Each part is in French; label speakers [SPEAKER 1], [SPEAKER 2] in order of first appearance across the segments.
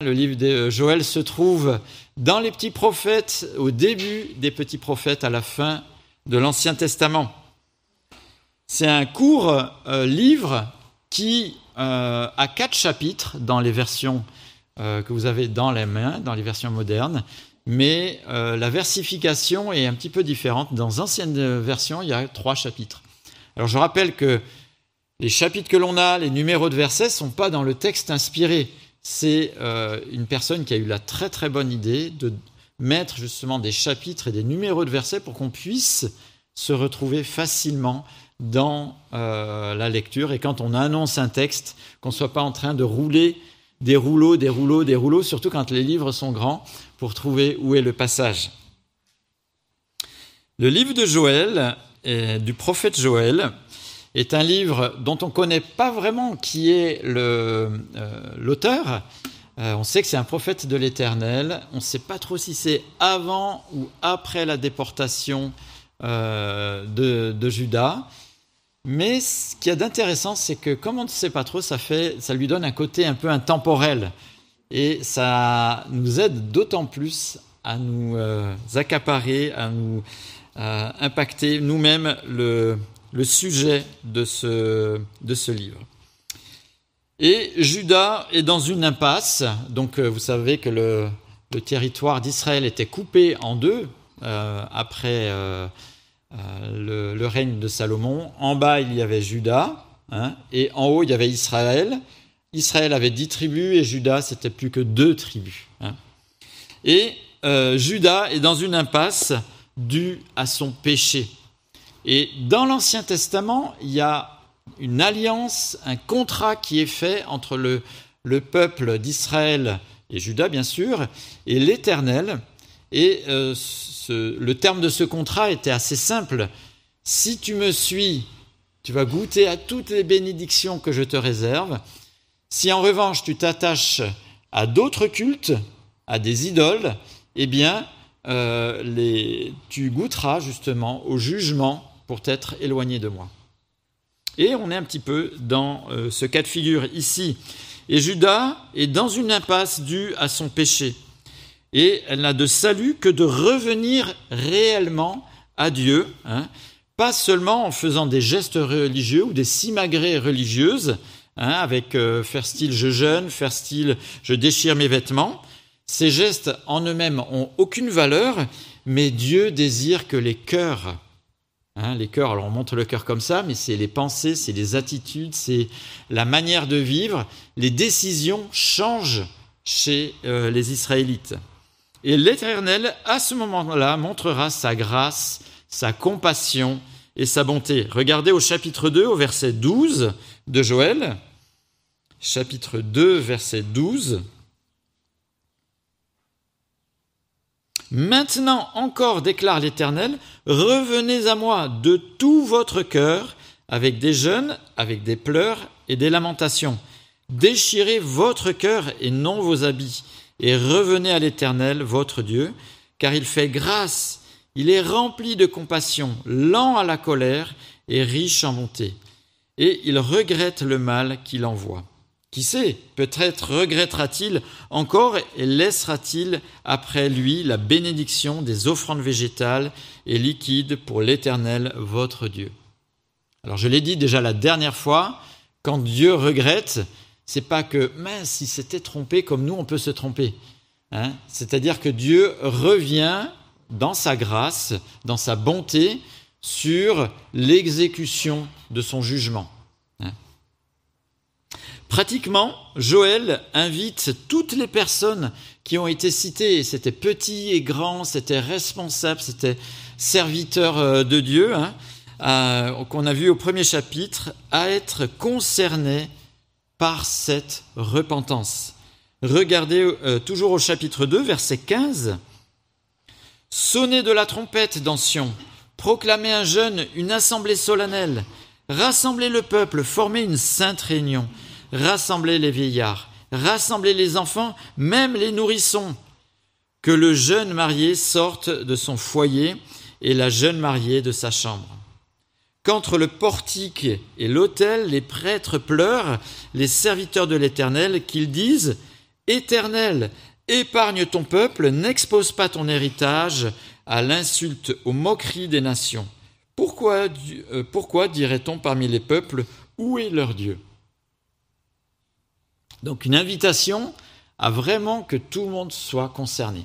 [SPEAKER 1] Le livre de Joël se trouve dans les petits prophètes, au début des petits prophètes, à la fin de l'Ancien Testament. C'est un court euh, livre qui euh, a quatre chapitres dans les versions euh, que vous avez dans les mains, dans les versions modernes, mais la versification est un petit peu différente. Dans anciennes versions, il y a trois chapitres. Alors je rappelle que les chapitres que l'on a, les numéros de versets, ne sont pas dans le texte inspiré c'est euh, une personne qui a eu la très très bonne idée de mettre justement des chapitres et des numéros de versets pour qu'on puisse se retrouver facilement dans euh, la lecture et quand on annonce un texte, qu'on ne soit pas en train de rouler des rouleaux, des rouleaux, des rouleaux, surtout quand les livres sont grands, pour trouver où est le passage. Le livre de Joël, du prophète Joël, est un livre dont on ne connaît pas vraiment qui est euh, l'auteur. Euh, on sait que c'est un prophète de l'Éternel. On ne sait pas trop si c'est avant ou après la déportation euh, de, Judas. Mais ce qu'il y a d'intéressant, c'est que comme on ne sait pas trop, ça, fait, ça lui donne un côté un peu intemporel. Et ça nous aide d'autant plus à nous accaparer, à nous impacter nous-mêmes le, le sujet de ce, livre. Et Judas est dans une impasse. Donc, euh, vous savez que le, territoire d'Israël était coupé en deux euh, après euh, le, le, règne de Salomon. En bas, il y avait Judas, hein, et en haut, il y avait Israël. Israël avait dix tribus et Judas, c'était plus que deux tribus. Hein. Et Judas est dans une impasse due à son péché. Et dans l'Ancien Testament, il y a une alliance, un contrat qui est fait entre le, peuple d'Israël et Judas, bien sûr, et l'Éternel. Et euh, le terme de ce contrat était assez simple. Si tu me suis, tu vas goûter à toutes les bénédictions que je te réserve. Si en revanche tu t'attaches à d'autres cultes, à des idoles, eh bien, euh, tu goûteras justement au jugement pour être éloigné de moi. Et on est un petit peu dans euh, ce cas de figure ici. Et Judas est dans une impasse due à son péché. Et elle n'a de salut que de revenir réellement à Dieu, hein. pas seulement en faisant des gestes religieux ou des simagrées religieuses, hein, avec euh, faire style je jeûne, faire style je déchire mes vêtements. Ces gestes en eux-mêmes ont aucune valeur, mais Dieu désire que les cœurs Hein, les cœurs, alors on montre le cœur comme ça, mais c'est les pensées, c'est les attitudes, c'est la manière de vivre. Les décisions changent chez euh, les Israélites. Et l'Éternel, à ce moment-là, montrera sa grâce, sa compassion et sa bonté. Regardez au chapitre 2, au verset 12 de Joël. Chapitre 2, verset 12. Maintenant encore, déclare l'Éternel, revenez à moi de tout votre cœur, avec des jeûnes, avec des pleurs et des lamentations. Déchirez votre cœur et non vos habits, et revenez à l'Éternel, votre Dieu, car il fait grâce, il est rempli de compassion, lent à la colère et riche en bonté, et il regrette le mal qu'il envoie. Qui sait, peut-être regrettera-t-il encore et laissera-t-il après lui la bénédiction des offrandes végétales et liquides pour l'Éternel votre Dieu. Alors je l'ai dit déjà la dernière fois, quand Dieu regrette, c'est pas que mince, il s'était trompé comme nous on peut se tromper. Hein. C'est-à-dire que Dieu revient dans sa grâce, dans sa bonté, sur l'exécution de son jugement. Pratiquement, Joël invite toutes les personnes qui ont été citées, c'était petits et grands, c'était responsables, c'était serviteurs euh, de Dieu, hein, qu'on a vu au premier chapitre, à être concernés par cette repentance. Regardez euh, toujours au chapitre 2, verset 15. Sonnez de la trompette dans Sion, proclamez un jeûne, une assemblée solennelle, rassemblez le peuple, formez une sainte réunion rassemblez les vieillards, rassemblez les enfants, même les nourrissons, que le jeune marié sorte de son foyer et la jeune mariée de sa chambre. Qu'entre le portique et l'autel, les prêtres pleurent, les serviteurs de l'Éternel, qu'ils disent Éternel, épargne ton peuple, n'expose pas ton héritage à l'insulte, aux moqueries des nations. Pourquoi, euh, pourquoi dirait-on parmi les peuples, où est leur Dieu? Donc une invitation à vraiment que tout le monde soit concerné.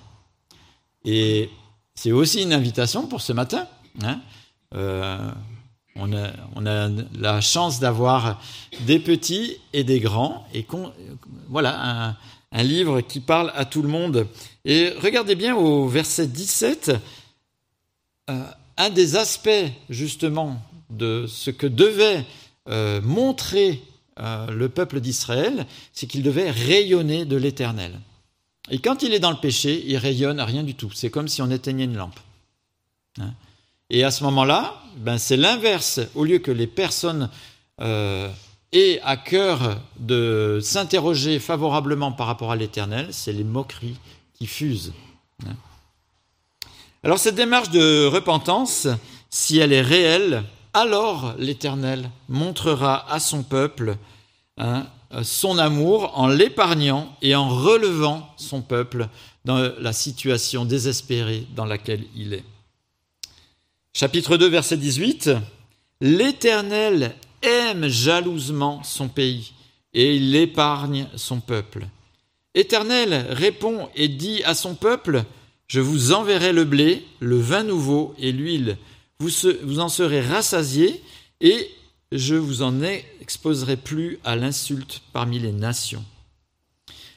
[SPEAKER 1] Et c'est aussi une invitation pour ce matin. Hein. Euh, on, a, la chance d'avoir des petits et des grands, et voilà, un, un, livre qui parle à tout le monde. Et regardez bien au verset 17, euh, un des aspects justement de ce que devait euh, montrer euh, le peuple d'Israël, c'est qu'il devait rayonner de l'éternel. Et quand il est dans le péché, il rayonne à rien du tout. C'est comme si on éteignait une lampe. Hein. Et à ce moment-là, ben c'est l'inverse. Au lieu que les personnes euh, aient à cœur de s'interroger favorablement par rapport à l'éternel, c'est les moqueries qui fusent. Hein. Alors cette démarche de repentance, si elle est réelle, alors l'Éternel montrera à son peuple hein, son amour en l'épargnant et en relevant son peuple dans la situation désespérée dans laquelle il est. Chapitre 2, verset 18. L'Éternel aime jalousement son pays et il épargne son peuple. Éternel répond et dit à son peuple, Je vous enverrai le blé, le vin nouveau et l'huile vous, en serez rassasiés et je vous en exposerai plus à l'insulte parmi les nations.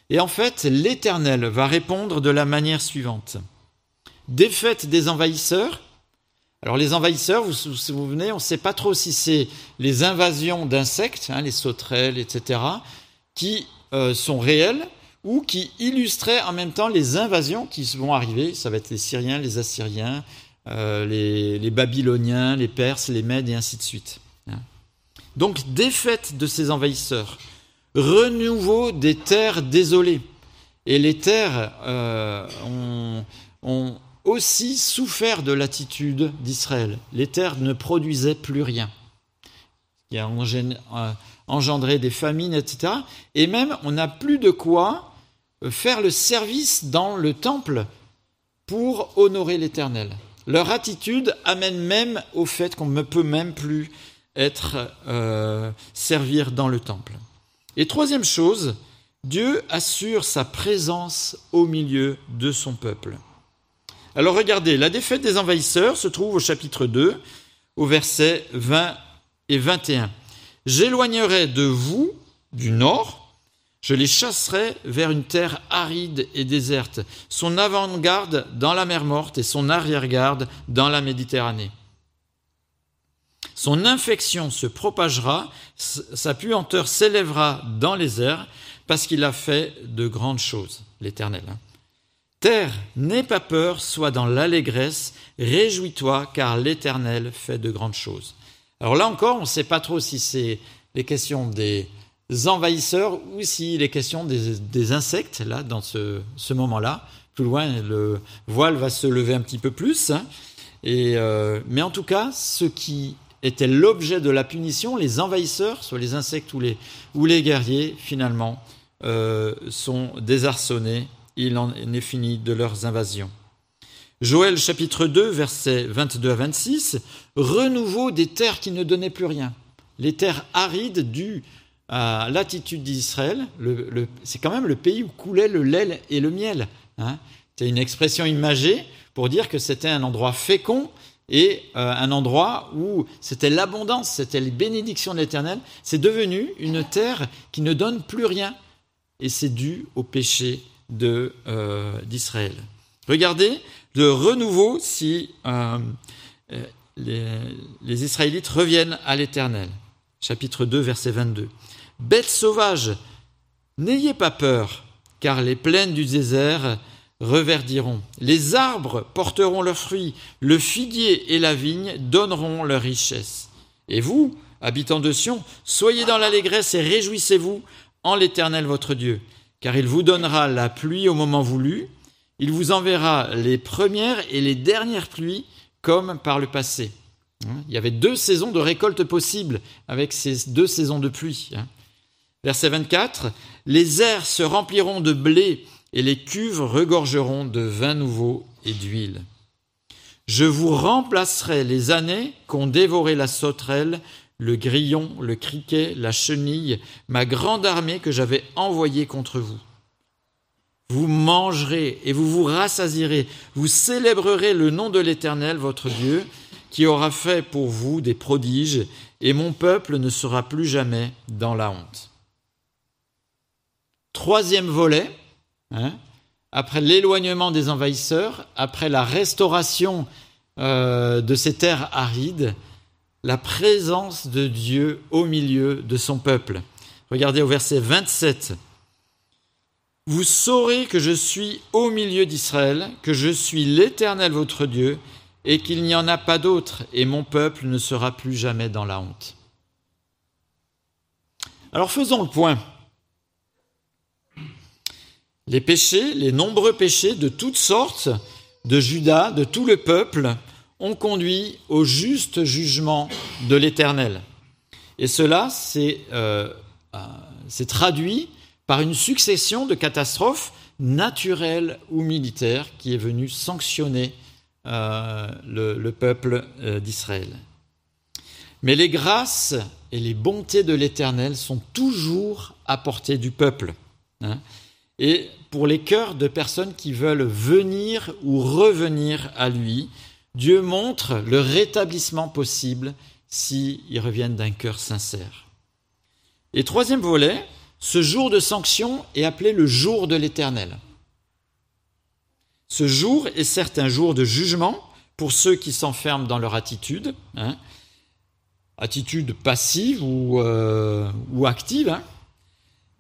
[SPEAKER 1] Et en fait, l'Éternel va répondre de la manière suivante. Défaite des envahisseurs. Alors les envahisseurs, vous vous souvenez, on ne sait pas trop si c'est les invasions d'insectes, hein, les sauterelles, etc., qui euh, sont réelles ou qui illustraient en même temps les invasions qui vont arriver. Ça va être les Syriens, les Assyriens, euh, les, Babyloniens, les Perses, les Mèdes et ainsi de suite. Hein. Donc défaite de ces envahisseurs, renouveau des terres désolées. Et les terres euh, ont, aussi souffert de l'attitude d'Israël. Les terres ne produisaient plus rien. Il y a euh, engendré des famines, etc. Et même, on n'a plus de quoi faire le service dans le temple pour honorer l'Éternel. Leur attitude amène même au fait qu'on ne peut même plus être euh, servir dans le temple. Et troisième chose, Dieu assure sa présence au milieu de son peuple. Alors regardez, la défaite des envahisseurs se trouve au chapitre 2, au verset 20 et 21. J'éloignerai de vous, du nord, je les chasserai vers une terre aride et déserte, son avant-garde dans la mer morte et son arrière-garde dans la Méditerranée. Son infection se propagera, sa puanteur s'élèvera dans les airs, parce qu'il a fait de grandes choses, l'Éternel. Hein. Terre, n'aie pas peur, sois dans l'allégresse, réjouis-toi, car l'Éternel fait de grandes choses. Alors là encore, on ne sait pas trop si c'est les questions des, envahisseurs ou s'il est question des, insectes, là, dans ce, moment-là. Plus loin, le voile va se lever un petit peu plus. Hein. Et, euh, mais en tout cas, ce qui était l'objet de la punition, les envahisseurs, soit les insectes ou les, ou les guerriers, finalement, euh, sont désarçonnés. Il en est fini de leurs invasions. Joël chapitre 2, versets 22 à 26, renouveau des terres qui ne donnaient plus rien. Les terres arides dues l'attitude d'Israël, c'est quand même le pays où coulait le lait et le miel. Hein. C'est une expression imagée pour dire que c'était un endroit fécond et euh, un endroit où c'était l'abondance, c'était les bénédictions de l'Éternel. C'est devenu une terre qui ne donne plus rien. Et c'est dû au péché euh, d'Israël. Regardez le renouveau si euh, les, les Israélites reviennent à l'Éternel. Chapitre 2, verset 22. Bêtes sauvages, n'ayez pas peur, car les plaines du désert reverdiront. Les arbres porteront leurs fruits, le figuier et la vigne donneront leur richesse. Et vous, habitants de Sion, soyez dans l'allégresse et réjouissez-vous en l'Éternel votre Dieu, car il vous donnera la pluie au moment voulu, il vous enverra les premières et les dernières pluies comme par le passé. Hein, il y avait deux saisons de récolte possibles avec ces deux saisons de pluie. Verset 24, Les airs se rempliront de blé et les cuves regorgeront de vin nouveau et d'huile. Je vous remplacerai les années qu'ont dévoré la sauterelle, le grillon, le criquet, la chenille, ma grande armée que j'avais envoyée contre vous. Vous mangerez et vous vous rassasirez, vous célébrerez le nom de l'Éternel, votre Dieu, qui aura fait pour vous des prodiges, et mon peuple ne sera plus jamais dans la honte. Troisième volet, hein, après l'éloignement des envahisseurs, après la restauration euh, de ces terres arides, la présence de Dieu au milieu de son peuple. Regardez au verset 27. Vous saurez que je suis au milieu d'Israël, que je suis l'Éternel votre Dieu, et qu'il n'y en a pas d'autre, et mon peuple ne sera plus jamais dans la honte. Alors faisons le point. Les péchés, les nombreux péchés de toutes sortes de Judas, de tout le peuple, ont conduit au juste jugement de l'Éternel. Et cela s'est euh, euh, traduit par une succession de catastrophes naturelles ou militaires qui est venue sanctionner euh, le, peuple d'Israël. Mais les grâces et les bontés de l'Éternel sont toujours à portée du peuple. Hein. et pour les cœurs de personnes qui veulent venir ou revenir à lui, Dieu montre le rétablissement possible s'ils reviennent d'un cœur sincère. Et troisième volet, ce jour de sanction est appelé le jour de l'Éternel. Ce jour est certes un jour de jugement pour ceux qui s'enferment dans leur attitude, hein. attitude passive ou, euh, active, hein.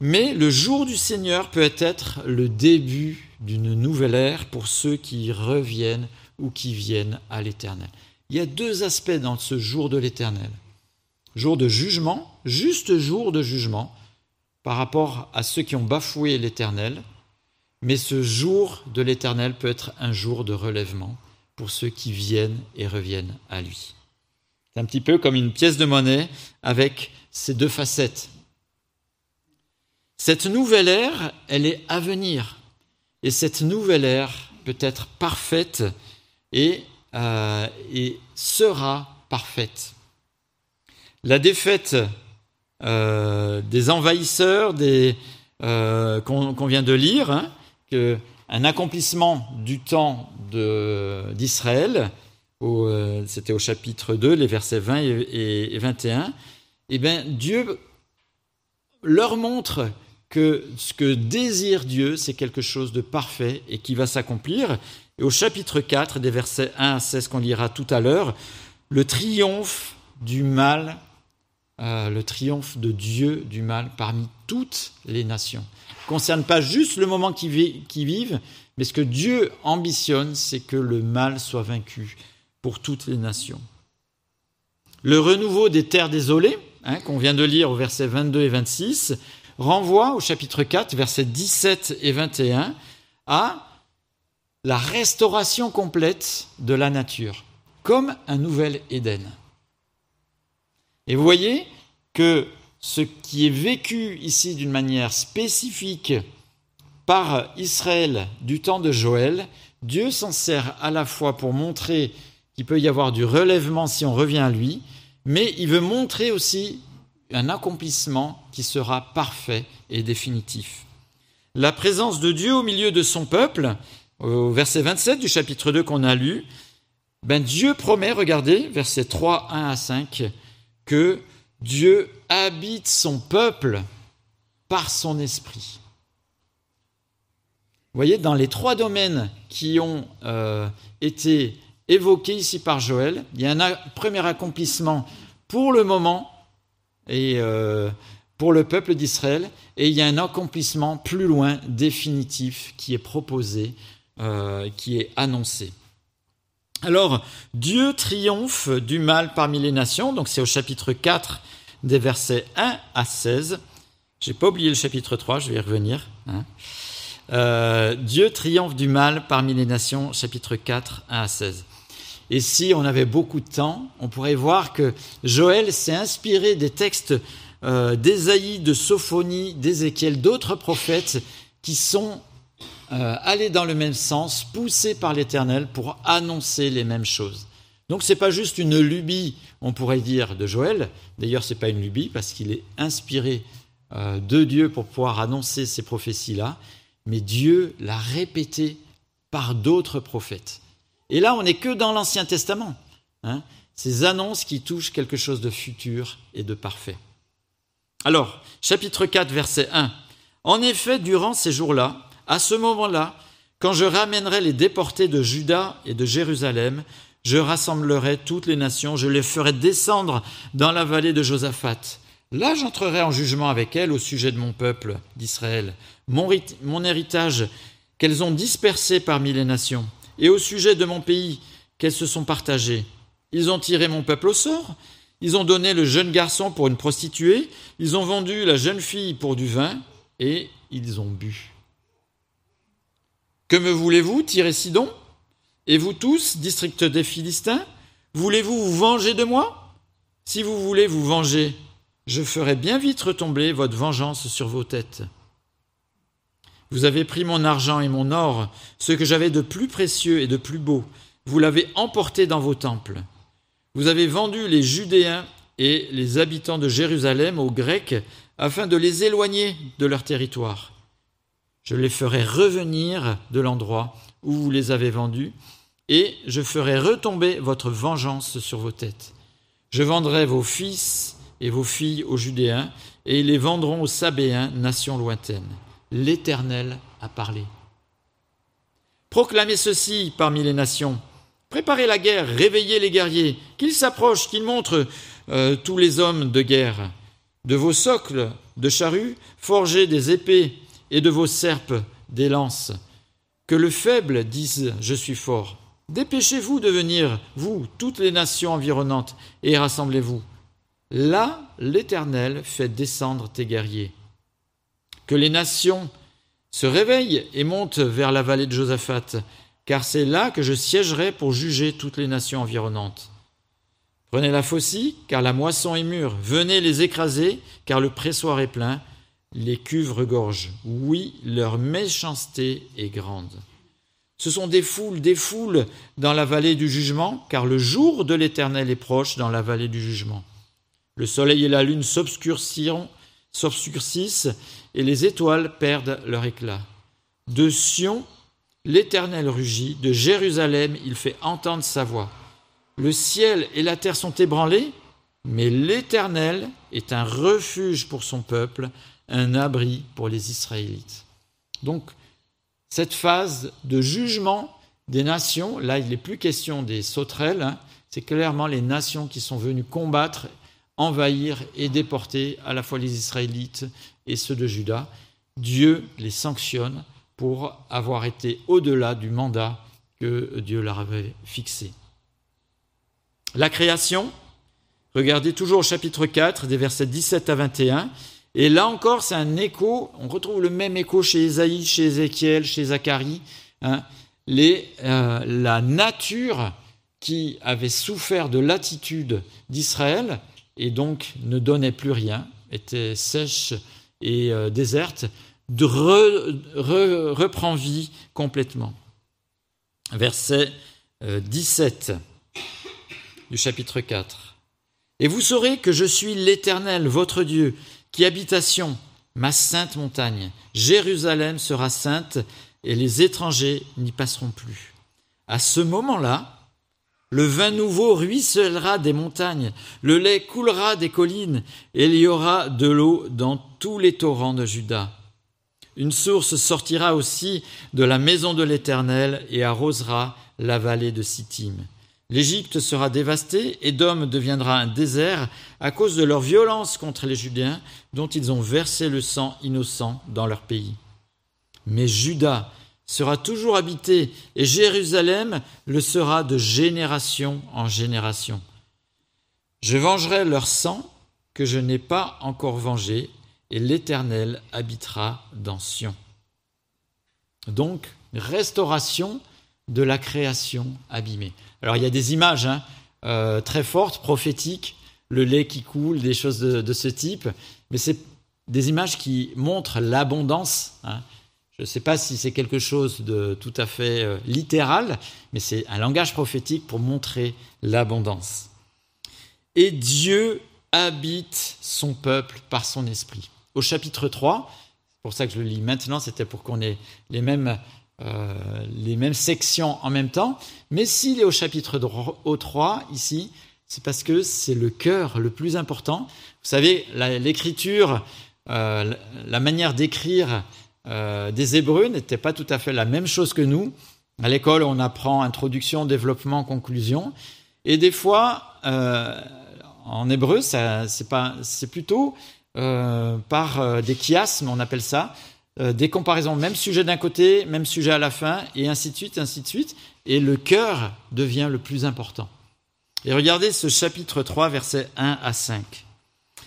[SPEAKER 1] Mais le jour du Seigneur peut être le début d'une nouvelle ère pour ceux qui reviennent ou qui viennent à l'Éternel. Il y a deux aspects dans ce jour de l'Éternel. Jour de jugement, juste jour de jugement, par rapport à ceux qui ont bafoué l'Éternel, mais ce jour de l'Éternel peut être un jour de relèvement pour ceux qui viennent et reviennent à lui. C'est un petit peu comme une pièce de monnaie avec ces deux facettes. Cette nouvelle ère, elle est à venir. Et cette nouvelle ère peut être parfaite et, euh, sera parfaite. La défaite euh, des envahisseurs euh, qu'on, vient de lire, hein, un accomplissement du temps d'Israël, c'était au chapitre 2, les versets 20 et, 21, eh bien, Dieu leur montre que ce que désire Dieu, c'est quelque chose de parfait et qui va s'accomplir. Et au chapitre 4, des versets 1 à 16 qu'on lira tout à l'heure, le triomphe du mal euh, le triomphe de Dieu du mal parmi toutes les nations. Ne concerne pas juste le moment qui, vivent, mais ce que Dieu ambitionne, c'est que le mal soit vaincu pour toutes les nations. Le renouveau des terres désolées, hein, qu'on vient de lire au verset 22 et 26, renvoie au chapitre 4, versets 17 et 21, à la restauration complète de la nature, comme un nouvel Éden. Et vous voyez que ce qui est vécu ici d'une manière spécifique par Israël du temps de Joël, Dieu s'en sert à la fois pour montrer qu'il peut y avoir du relèvement si on revient à lui, mais il veut montrer aussi un accomplissement qui sera parfait et définitif. La présence de Dieu au milieu de son peuple, au verset 27 du chapitre 2 qu'on a lu, ben Dieu promet, regardez, verset 3, 1 à 5, que Dieu habite son peuple par son esprit. Vous voyez, dans les trois domaines qui ont euh, été évoqués ici par Joël, il y a un premier accomplissement pour le moment et euh, pour le peuple d'Israël, et il y a un accomplissement plus loin, définitif, qui est proposé, euh, qui est annoncé. Alors, Dieu triomphe du mal parmi les nations, donc c'est au chapitre 4 des versets 1 à 16. J'ai pas oublié le chapitre 3, je vais y revenir. Hein. Euh, Dieu triomphe du mal parmi les nations, chapitre 4, 1 à 16. Et si on avait beaucoup de temps, on pourrait voir que Joël s'est inspiré des textes euh, d'Ésaïe, de Sophonie, d'Ézéchiel, d'autres prophètes qui sont euh, allés dans le même sens, poussés par l'Éternel pour annoncer les mêmes choses. Donc ce n'est pas juste une lubie, on pourrait dire, de Joël. D'ailleurs, ce n'est pas une lubie parce qu'il est inspiré euh, de Dieu pour pouvoir annoncer ces prophéties-là, mais Dieu l'a répété par d'autres prophètes. Et là, on n'est que dans l'Ancien Testament. Hein, ces annonces qui touchent quelque chose de futur et de parfait. Alors, chapitre 4, verset 1. En effet, durant ces jours-là, à ce moment-là, quand je ramènerai les déportés de Juda et de Jérusalem, je rassemblerai toutes les nations, je les ferai descendre dans la vallée de Josaphat. Là, j'entrerai en jugement avec elles au sujet de mon peuple d'Israël, mon, mon héritage qu'elles ont dispersé parmi les nations, et au sujet de mon pays qu'elles se sont partagées. Ils ont tiré mon peuple au sort, ils ont donné le jeune garçon pour une prostituée, ils ont vendu la jeune fille pour du vin, et ils ont bu. Que me voulez-vous, tirer Sidon Et vous tous, district des Philistins, voulez-vous vous venger de moi? Si vous voulez vous venger, je ferai bien vite retomber votre vengeance sur vos têtes. Vous avez pris mon argent et mon or, ce que j'avais de plus précieux et de plus beau, vous l'avez emporté dans vos temples. Vous avez vendu les Judéens et les habitants de Jérusalem aux Grecs afin de les éloigner de leur territoire. Je les ferai revenir de l'endroit où vous les avez vendus, et je ferai retomber votre vengeance sur vos têtes. Je vendrai vos fils et vos filles aux Judéens, et ils les vendront aux Sabéens, nation lointaine. L'Éternel a parlé. Proclamez ceci parmi les nations. Préparez la guerre, réveillez les guerriers, qu'ils s'approchent, qu'ils montrent euh, tous les hommes de guerre. De vos socles de charrues, forgez des épées, et de vos serpes des lances. Que le faible dise Je suis fort. Dépêchez-vous de venir, vous, toutes les nations environnantes, et rassemblez-vous. Là, l'Éternel fait descendre tes guerriers. Que les nations se réveillent et montent vers la vallée de Josaphat, car c'est là que je siégerai pour juger toutes les nations environnantes. Prenez la faucille, car la moisson est mûre. Venez les écraser, car le pressoir est plein. Les cuves regorgent. Oui, leur méchanceté est grande. Ce sont des foules, des foules dans la vallée du jugement, car le jour de l'Éternel est proche dans la vallée du jugement. Le soleil et la lune s'obscurcissent, et les étoiles perdent leur éclat. De Sion, l'Éternel rugit, de Jérusalem, il fait entendre sa voix. Le ciel et la terre sont ébranlés, mais l'Éternel est un refuge pour son peuple, un abri pour les Israélites. Donc, cette phase de jugement des nations, là, il n'est plus question des sauterelles, hein, c'est clairement les nations qui sont venues combattre, envahir et déporter à la fois les Israélites et ceux de Juda. Dieu les sanctionne pour avoir été au-delà du mandat que Dieu leur avait fixé. La création, regardez toujours au chapitre 4, des versets 17 à 21, et là encore, c'est un écho, on retrouve le même écho chez Ésaïe, chez Ézéchiel, chez Zacharie, hein, euh, la nature qui avait souffert de l'attitude d'Israël et donc ne donnait plus rien, était sèche et euh, déserte, reprend vie complètement. Verset 17. Euh, du chapitre 4. Et vous saurez que je suis l'Éternel, votre Dieu, qui habitation, ma sainte montagne. Jérusalem sera sainte, et les étrangers n'y passeront plus. À ce moment-là, le vin nouveau ruissellera des montagnes, le lait coulera des collines, et il y aura de l'eau dans tous les torrents de Juda. Une source sortira aussi de la maison de l'Éternel et arrosera la vallée de Sittim. L'Égypte sera dévastée, Édom deviendra un désert à cause de leur violence contre les Judéens, dont ils ont versé le sang innocent dans leur pays. Mais Juda sera toujours habité, et Jérusalem le sera de génération en génération. Je vengerai leur sang que je n'ai pas encore vengé, et l'Éternel habitera dans Sion. Donc, restauration de la création abîmée. Alors il y a des images hein, euh, très fortes, prophétiques, le lait qui coule, des choses de, ce type. Mais c'est des images qui montrent l'abondance. Hein. Je ne sais pas si c'est quelque chose de tout à fait euh, littéral, mais c'est un langage prophétique pour montrer l'abondance. Et Dieu habite son peuple par son esprit. Au chapitre 3, c'est pour ça que je le lis maintenant, c'était pour qu'on ait les mêmes, euh, les mêmes sections en même temps. Mais s'il est au chapitre 3, ici, c'est parce que c'est le cœur le plus important. Vous savez, l'écriture, euh, la manière d'écrire euh, des Hébreux n'était pas tout à fait la même chose que nous. À l'école, on apprend introduction, développement, conclusion. Et des fois, euh, en hébreu, c'est plutôt euh, par des chiasmes, on appelle ça, des comparaisons, même sujet d'un côté, même sujet à la fin, et ainsi de suite, ainsi de suite. Et le cœur devient le plus important. Et regardez ce chapitre 3, versets 1 à 5.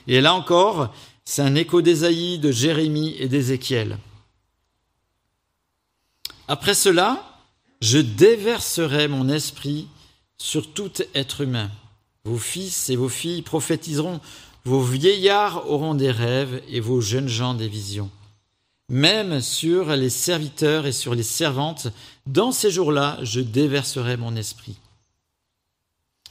[SPEAKER 1] Et là encore, c'est un écho d'Ésaïe, de Jérémie et d'Ézéchiel. Après cela, je déverserai mon esprit sur tout être humain. Vos fils et vos filles prophétiseront, vos vieillards auront des rêves et vos jeunes gens des visions. Même sur les serviteurs et sur les servantes, dans ces jours-là, je déverserai mon esprit.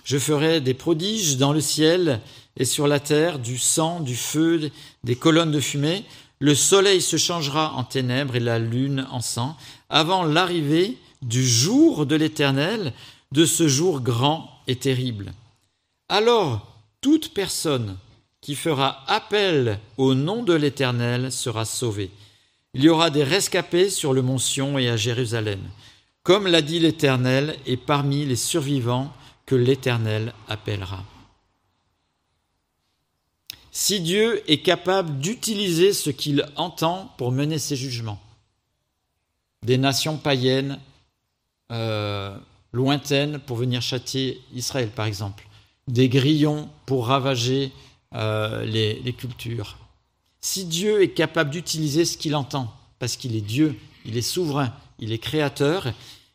[SPEAKER 1] Je ferai des prodiges dans le ciel et sur la terre, du sang, du feu, des colonnes de fumée. Le soleil se changera en ténèbres et la lune en sang, avant l'arrivée du jour de l'Éternel, de ce jour grand et terrible. Alors toute personne qui fera appel au nom de l'Éternel sera sauvée. Il y aura des rescapés sur le mont Sion et à Jérusalem, comme l'a dit l'Éternel, et parmi les survivants que l'Éternel appellera. Si Dieu est capable d'utiliser ce qu'il entend pour mener ses jugements, des nations païennes euh, lointaines pour venir châtier Israël, par exemple, des grillons pour ravager euh, les, les cultures. Si Dieu est capable d'utiliser ce qu'il entend, parce qu'il est Dieu, il est souverain, il est créateur,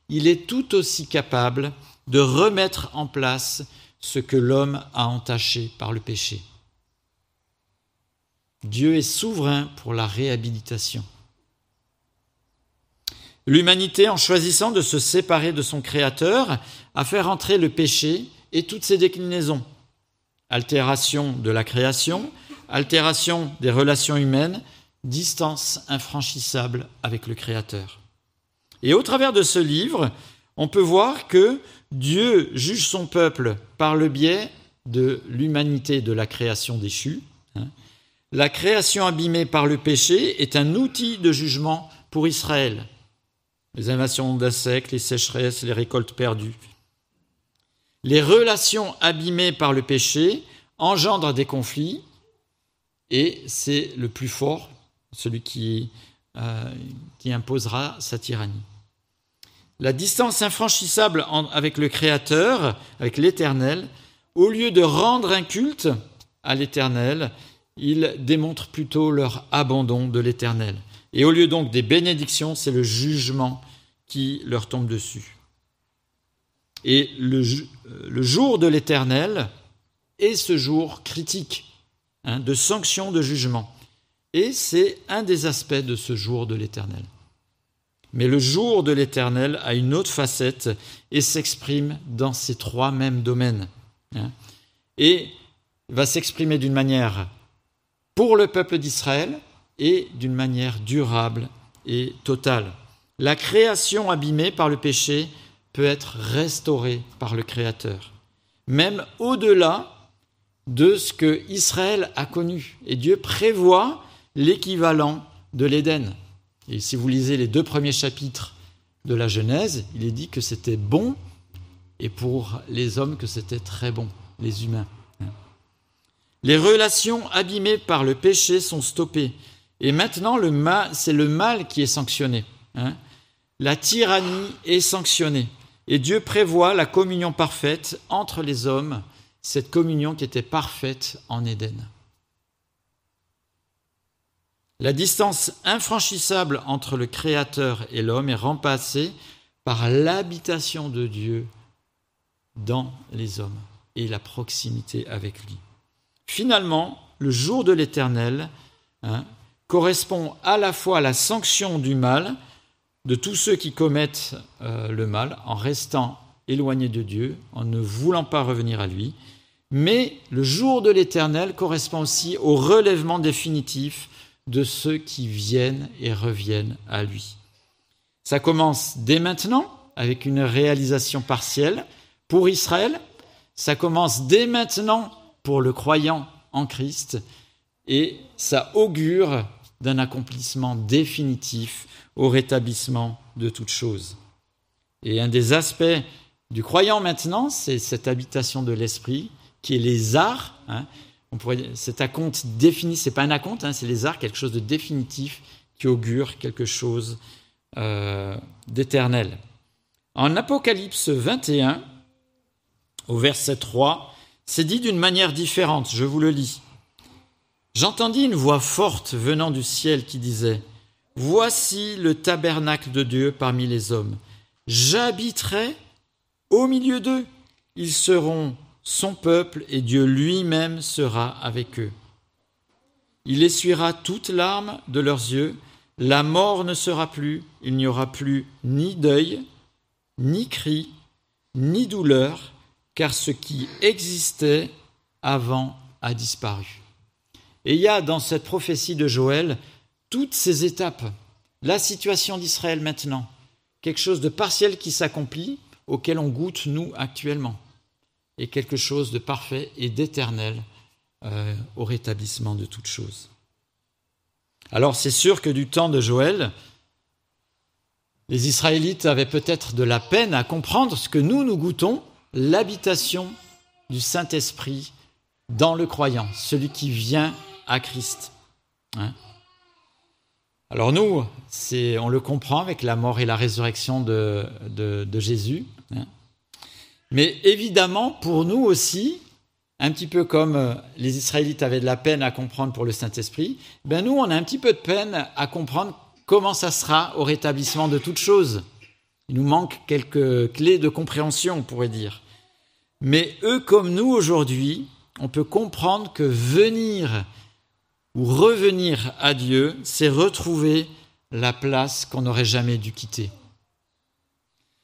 [SPEAKER 1] il est tout aussi capable de remettre en place ce que l'homme a entaché par le péché. Dieu est souverain pour la réhabilitation. L'humanité, en choisissant de se séparer de son Créateur, a fait rentrer le péché et toutes ses déclinaisons. Altération de la création, altération des relations humaines, distance infranchissable avec le Créateur. Et au travers de ce livre, on peut voir que Dieu juge son peuple par le biais de l'humanité de la création déchue. Hein. La création abîmée par le péché est un outil de jugement pour Israël les invasions d'insectes, les sécheresses, les récoltes perdues. Les relations abîmées par le péché engendrent des conflits et c'est le plus fort, celui qui, euh, qui imposera sa tyrannie. La distance infranchissable avec le Créateur, avec l'Éternel, au lieu de rendre un culte à l'Éternel, ils démontrent plutôt leur abandon de l'Éternel. Et au lieu donc des bénédictions, c'est le jugement qui leur tombe dessus. Et le, jour de l'Éternel est ce jour critique, hein, de sanction, de jugement. Et c'est un des aspects de ce jour de l'Éternel. Mais le jour de l'Éternel a une autre facette et s'exprime dans ces trois mêmes domaines. Hein. et va s'exprimer d'une manière pour le peuple d'Israël et d'une manière durable et totale. La création abîmée par le péché peut être restaurée par le Créateur, même au-delà de ce que Israël a connu. Et Dieu prévoit l'équivalent de l'Éden. Et si vous lisez les deux premiers chapitres de la Genèse, il est dit que c'était bon et pour les hommes que c'était très bon, les humains. Les relations abîmées par le péché sont stoppées. Et maintenant, c'est le mal qui est sanctionné. Hein. la tyrannie est sanctionnée. Et Dieu prévoit la communion parfaite entre les hommes, cette communion qui était parfaite en Éden. La distance infranchissable entre le Créateur et l'homme est remplacée par l'habitation de Dieu dans les hommes et la proximité avec lui. Finalement, le jour de l'Éternel hein, correspond à la fois à la sanction du mal de tous ceux qui commettent euh, le mal en restant éloignés de Dieu, en ne voulant pas revenir à lui, mais le jour de l'Éternel correspond aussi au relèvement définitif de ceux qui viennent et reviennent à lui. Ça commence dès maintenant avec une réalisation partielle pour Israël, ça commence dès maintenant pour le croyant en Christ, et ça augure d'un accomplissement définitif au rétablissement de toutes choses. Et un des aspects du croyant maintenant, c'est cette habitation de l'esprit, qui est les arts. Hein. On pourrait, cet acompte défini, c'est pas un acompte, hein, c'est les arts, quelque chose de définitif qui augure quelque chose euh, d'éternel. En Apocalypse 21, au verset 3, c'est dit d'une manière différente, je vous le lis. J'entendis une voix forte venant du ciel qui disait, Voici le tabernacle de Dieu parmi les hommes. J'habiterai au milieu d'eux. Ils seront son peuple et Dieu lui-même sera avec eux. Il essuiera toute larmes de leurs yeux, la mort ne sera plus, il n'y aura plus ni deuil, ni cri, ni douleur, car ce qui existait avant a disparu. Et il y a dans cette prophétie de Joël toutes ces étapes. La situation d'Israël maintenant, quelque chose de partiel qui s'accomplit, auquel on goûte nous actuellement, et quelque chose de parfait et d'éternel euh, au rétablissement de toutes choses. Alors c'est sûr que du temps de Joël, les Israélites avaient peut-être de la peine à comprendre ce que nous, nous goûtons, l'habitation du Saint-Esprit dans le croyant, celui qui vient à Christ. Hein. Alors nous, on le comprend avec la mort et la résurrection de, Jésus. Hein. Mais évidemment, pour nous aussi, un petit peu comme euh, les Israélites avaient de la peine à comprendre pour le Saint-Esprit, ben nous, on a un petit peu de peine à comprendre comment ça sera au rétablissement de toutes choses. Il nous manque quelques clés de compréhension, on pourrait dire. Mais eux comme nous aujourd'hui, on peut comprendre que venir ou revenir à Dieu, c'est retrouver la place qu'on n'aurait jamais dû quitter.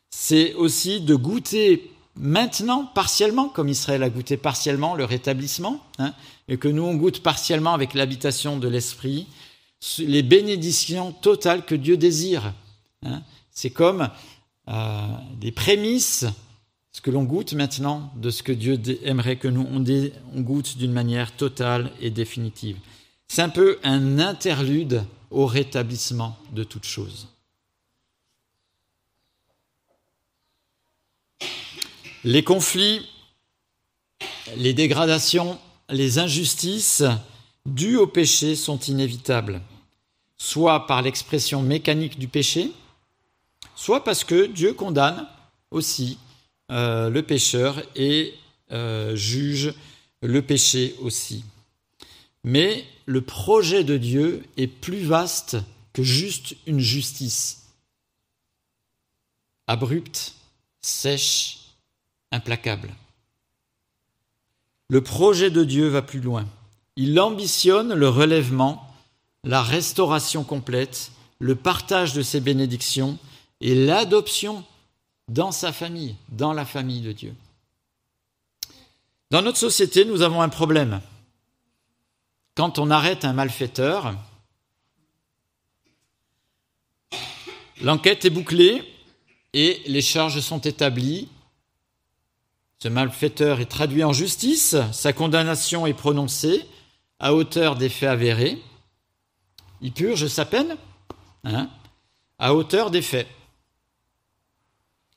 [SPEAKER 1] C'est aussi de goûter maintenant partiellement, comme Israël a goûté partiellement le rétablissement, hein, et que nous on goûte partiellement avec l'habitation de l'Esprit, les bénédictions totales que Dieu désire. Hein. C'est comme euh, des prémices, ce que l'on goûte maintenant de ce que Dieu aimerait que nous on goûte d'une manière totale et définitive. C'est un peu un interlude au rétablissement de toutes choses. Les conflits, les dégradations, les injustices dues au péché sont inévitables, soit par l'expression mécanique du péché, soit parce que Dieu condamne aussi euh, le pécheur et euh, juge le péché aussi. Mais le projet de Dieu est plus vaste que juste une justice abrupte, sèche, implacable. Le projet de Dieu va plus loin. Il ambitionne le relèvement, la restauration complète, le partage de ses bénédictions et l'adoption dans sa famille, dans la famille de Dieu. Dans notre société, nous avons un problème. Quand on arrête un malfaiteur, l'enquête est bouclée et les charges sont établies. Ce malfaiteur est traduit en justice, sa condamnation est prononcée à hauteur des faits avérés. Il purge sa peine hein, à hauteur des faits.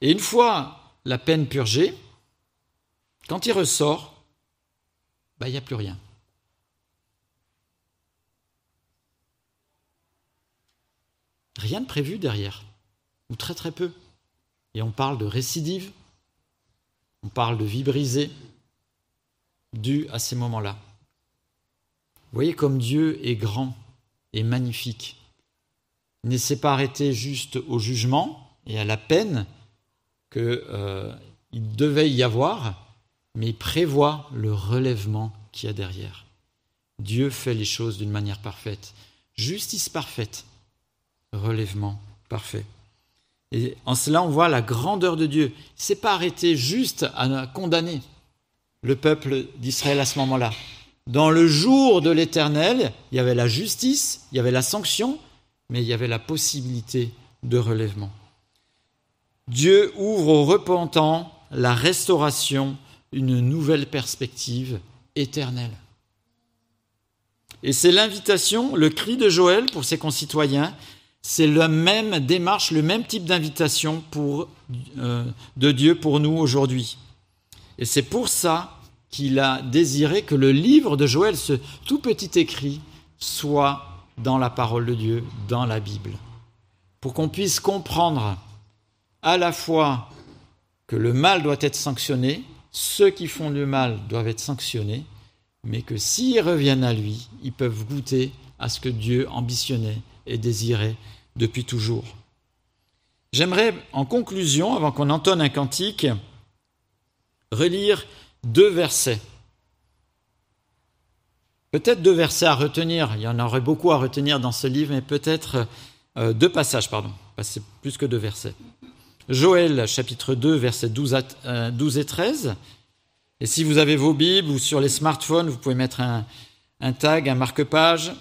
[SPEAKER 1] Et une fois la peine purgée, quand il ressort, bah, il n'y a plus rien. Rien de prévu derrière, ou très très peu. Et on parle de récidive, on parle de vie brisée, due à ces moments-là. Vous voyez comme Dieu est grand et magnifique. Il ne s'est pas arrêté juste au jugement et à la peine qu'il euh, devait y avoir, mais il prévoit le relèvement qu'il y a derrière. Dieu fait les choses d'une manière parfaite. Justice parfaite, relèvement parfait. Et en cela, on voit la grandeur de Dieu. Il s'est pas arrêté juste à condamner le peuple d'Israël à ce moment-là. Dans le jour de l'Éternel, il y avait la justice, il y avait la sanction, mais il y avait la possibilité de relèvement. Dieu ouvre aux repentants la restauration, une nouvelle perspective éternelle. Et c'est l'invitation, le cri de Joël pour ses concitoyens, c'est la même démarche, le même type d'invitation euh, de Dieu pour nous aujourd'hui. Et c'est pour ça qu'il a désiré que le livre de Joël, ce tout petit écrit, soit dans la parole de Dieu, dans la Bible, pour qu'on puisse comprendre à la fois que le mal doit être sanctionné, ceux qui font du mal doivent être sanctionnés, mais que s'ils reviennent à lui, ils peuvent goûter à ce que Dieu ambitionnait et désirait depuis toujours. J'aimerais, en conclusion, avant qu'on entonne un cantique, relire deux versets. Peut-être deux versets à retenir, il y en aurait beaucoup à retenir dans ce livre, mais peut-être euh, deux passages, pardon, c'est plus que deux versets. Joël chapitre 2, versets 12, euh, et 13. Et si vous avez vos Bibles ou sur les smartphones, vous pouvez mettre un, un tag, un marque-page,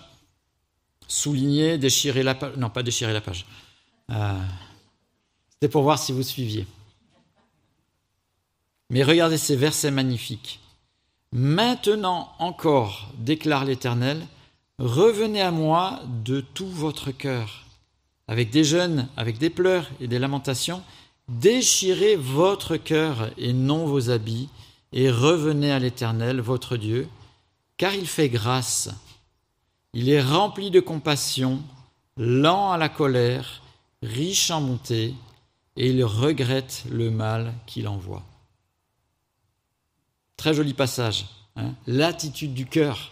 [SPEAKER 1] souligner, déchirer la page. Non, pas déchirer la page. Euh, c'était pour voir si vous suiviez. Mais regardez ces versets magnifiques. Maintenant encore, déclare l'Éternel, revenez à moi de tout votre cœur, avec des jeûnes, avec des pleurs et des lamentations, déchirez votre cœur et non vos habits, et revenez à l'Éternel, votre Dieu, car il fait grâce, il est rempli de compassion, lent à la colère, riche en bonté, et il regrette le mal qu'il envoie. Très joli passage. Hein. L'attitude du cœur,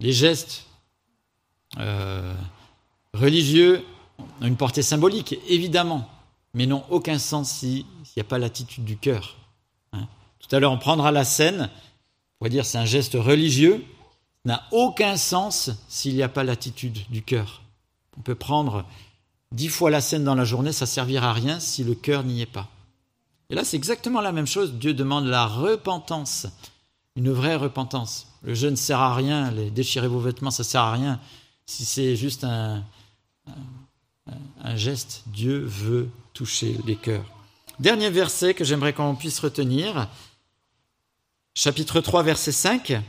[SPEAKER 1] les gestes euh, religieux une portée symbolique, évidemment, mais n'ont aucun sens s'il n'y a pas l'attitude du cœur. Hein. Tout à l'heure, on prendra la scène, on va dire c'est un geste religieux, n'a aucun sens s'il n'y a pas l'attitude du cœur. On peut prendre dix fois la scène dans la journée, ça servira à rien si le cœur n'y est pas. Et là, c'est exactement la même chose. Dieu demande la repentance, une vraie repentance. Le jeûne ne sert à rien, les déchirer vos vêtements, ça ne sert à rien. Si c'est juste un, geste, Dieu veut toucher les cœurs. Dernier verset que j'aimerais qu'on puisse retenir, chapitre 3, verset 5.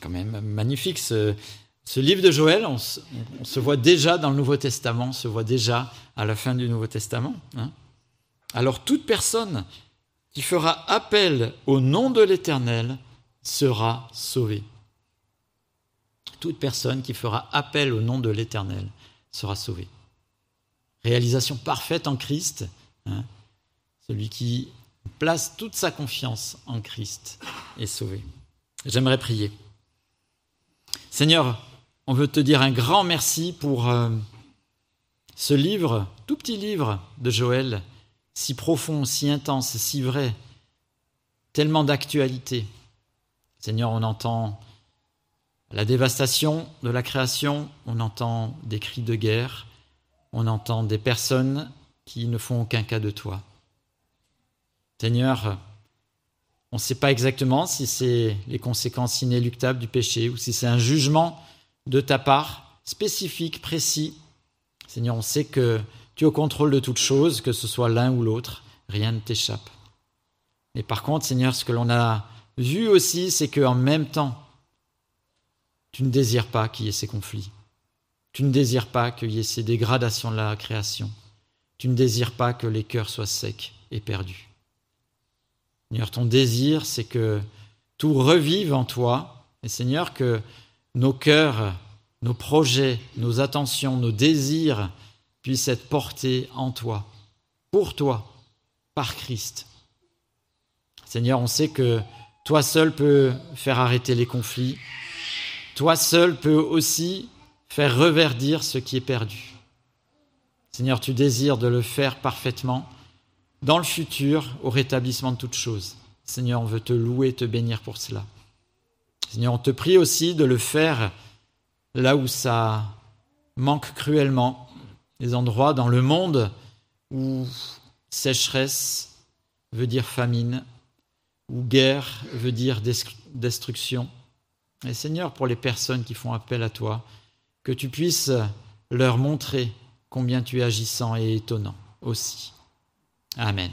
[SPEAKER 1] Quand même magnifique ce, ce livre de Joël, on se, voit déjà dans le Nouveau Testament, on se voit déjà à la fin du Nouveau Testament. Hein. Alors toute personne qui fera appel au nom de l'Éternel sera sauvée. Toute personne qui fera appel au nom de l'Éternel sera sauvée. Réalisation parfaite en Christ. Hein. Celui qui place toute sa confiance en Christ est sauvé. J'aimerais prier. Seigneur, on veut te dire un grand merci pour euh, ce livre, tout petit livre de Joël, si profond, si intense, si vrai, tellement d'actualité. Seigneur, on entend la dévastation de la création, on entend des cris de guerre, on entend des personnes qui ne font aucun cas de toi. Seigneur, on ne sait pas exactement si c'est les conséquences inéluctables du péché ou si c'est un jugement de ta part, spécifique, précis. Seigneur, on sait que tu es au contrôle de toutes choses, que ce soit l'un ou l'autre, rien ne t'échappe. Mais par contre, Seigneur, ce que l'on a vu aussi, c'est qu'en même temps, tu ne désires pas qu'il y ait ces conflits. Tu ne désires pas qu'il y ait ces dégradations de la création. Tu ne désires pas que les cœurs soient secs et perdus. Seigneur, ton désir, c'est que tout revive en toi. Et Seigneur, que nos cœurs, nos projets, nos attentions, nos désirs puissent être portés en toi, pour toi, par Christ. Seigneur, on sait que toi seul peux faire arrêter les conflits, toi seul peux aussi faire reverdir ce qui est perdu. Seigneur, tu désires de le faire parfaitement dans le futur au rétablissement de toutes choses. Seigneur, on veut te louer, te bénir pour cela. Seigneur, on te prie aussi de le faire là où ça manque cruellement, les endroits dans le monde où sécheresse veut dire famine, où guerre veut dire destruction. Et Seigneur, pour les personnes qui font appel à toi, que tu puisses leur montrer combien tu es agissant et étonnant aussi. Amen.